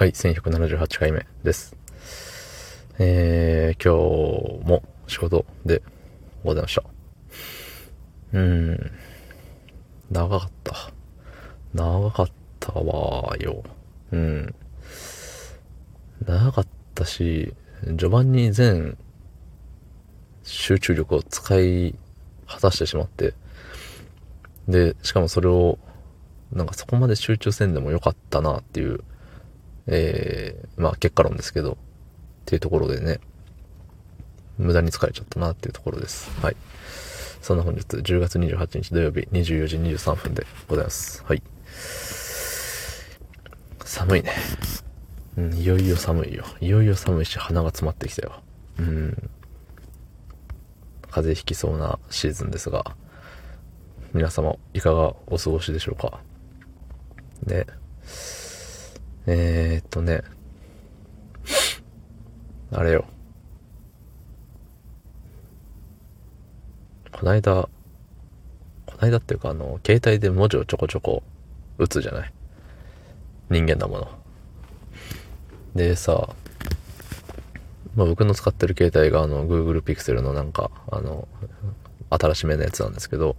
はい、1178回目です。えー、今日も仕事でございました。うーん、長かった。長かったわーよ。うん。長かったし、序盤に全集中力を使い果たしてしまって、で、しかもそれを、なんかそこまで集中せんでもよかったなっていうえー、まあ結果論ですけど、っていうところでね、無駄に疲れちゃったなっていうところです。はい。そんな本日、10月28日土曜日24時23分でございます。はい。寒いね。うん、いよいよ寒いよ。いよいよ寒いし、鼻が詰まってきたよ。うん。風邪ひきそうなシーズンですが、皆様、いかがお過ごしでしょうか。ね。えー、っとね、あれよ。こないだ、こないだっていうかあの、携帯で文字をちょこちょこ打つじゃない？人間だもの。でさ、まあ、僕の使ってる携帯があの Google Pixel のなんかあの新しめのやつなんですけど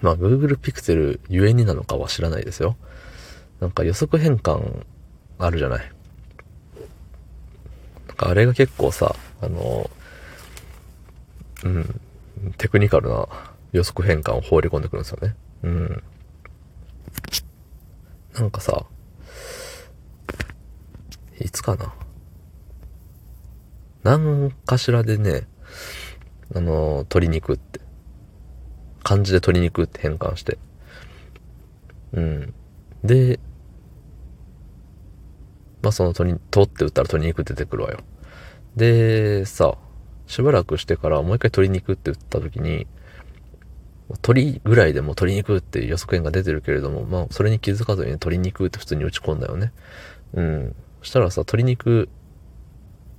まあ Google Pixel ゆえになのかは知らないですよなんか予測変換あるじゃない？なんかあれが結構さ、あの、うん、テクニカルな予測変換を放り込んでくるんですよね。うん。なんかさ、いつかな？何かしらでね、あの、鶏肉って、漢字で鶏肉って変換して、うん。で、まあ、その鳥、取って打ったら鶏肉出てくるわよ。で、さ、しばらくしてからもう一回鶏肉って打った時に、鳥ぐらいでも鶏肉って予測円が出てるけれども、まあ、それに気づかずに、鶏肉って普通に打ち込んだよね。うん。したらさ、鶏肉、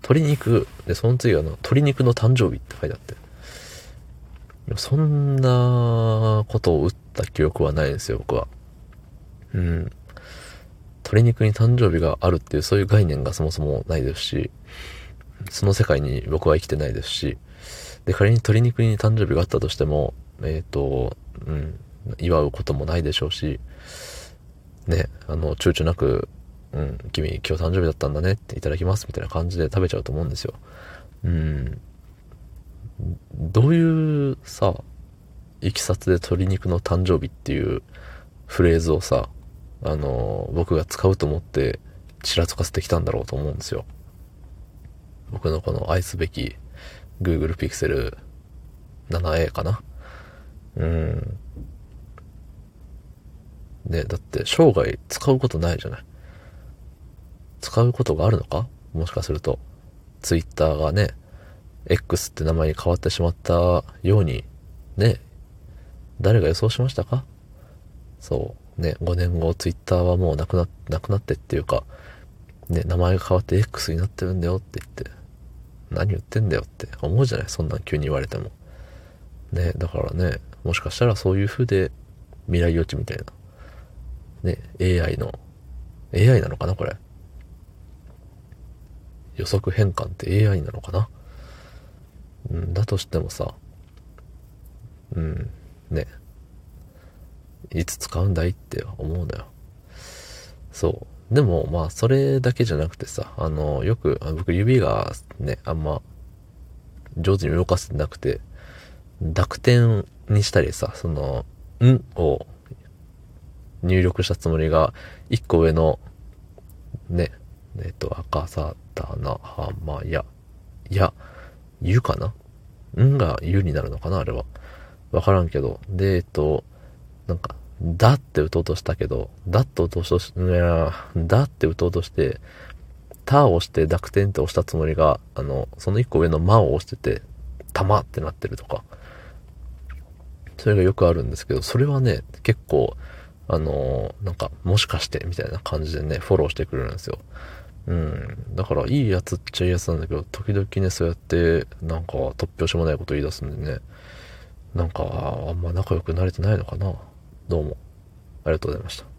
鶏肉、で、その次はの、鶏肉の誕生日って書いてあって。そんなことを打った記憶はないんですよ、僕は。うん。鶏肉に誕生日があるっていうそういう概念がそもそもないですし、その世界に僕は生きてないですし、で、仮に鶏肉に誕生日があったとしても、えっ、ー、と、うん、祝うこともないでしょうし、ね、あの、躊躇なく、うん、君今日誕生日だったんだねっていただきますみたいな感じで食べちゃうと思うんですよ。うん。どういうさ、いきさつで鶏肉の誕生日っていうフレーズをさ、あの、僕が使うと思ってちらつかせてきたんだろうと思うんですよ。僕のこの愛すべき Google Pixel 7a かな。うん。ね、だって生涯使うことないじゃない。使うことがあるのか？もしかすると。Twitter がね、X って名前に変わってしまったように、ね、誰が予想しましたか？そう。ね、5年後、ツイッターはもうなくな、なくなってっていうか、ね、名前が変わって X になってるんだよって言って、何言ってんだよって思うじゃないそんなん急に言われても。ね、だからね、もしかしたらそういう風で未来予知みたいな。ね、AI の、AI なのかなこれ。予測変換って AI なのかなうん、だとしてもさ、うん、ね、いつ使うんだいって思うのよ。そう。でも、まあ、それだけじゃなくてさ、あの、よく、僕指がね、あんま上手に動かせてなくて、濁点にしたりさ、その、んを入力したつもりが、一個上の、ね、えっと、赤さたな、はまや、や、ゆかな？んがゆになるのかなあれは。わからんけど。で、えっと、なんか、だって打とうとしたけど、だって打とうとし、いやだって打とうとして、たを押して濁点って押したつもりが、あの、その一個上のまを押してて、たまってなってるとか、それがよくあるんですけど、それはね、結構、あのなんか、もしかしてみたいな感じでね、フォローしてくれるんですよ。うん。だから、いいやつっちゃいいやつなんだけど、時々ね、そうやって、なんか、突拍子もないこと言い出すんでね、なんか、あんま仲良くなれてないのかな。どうもありがとうございました。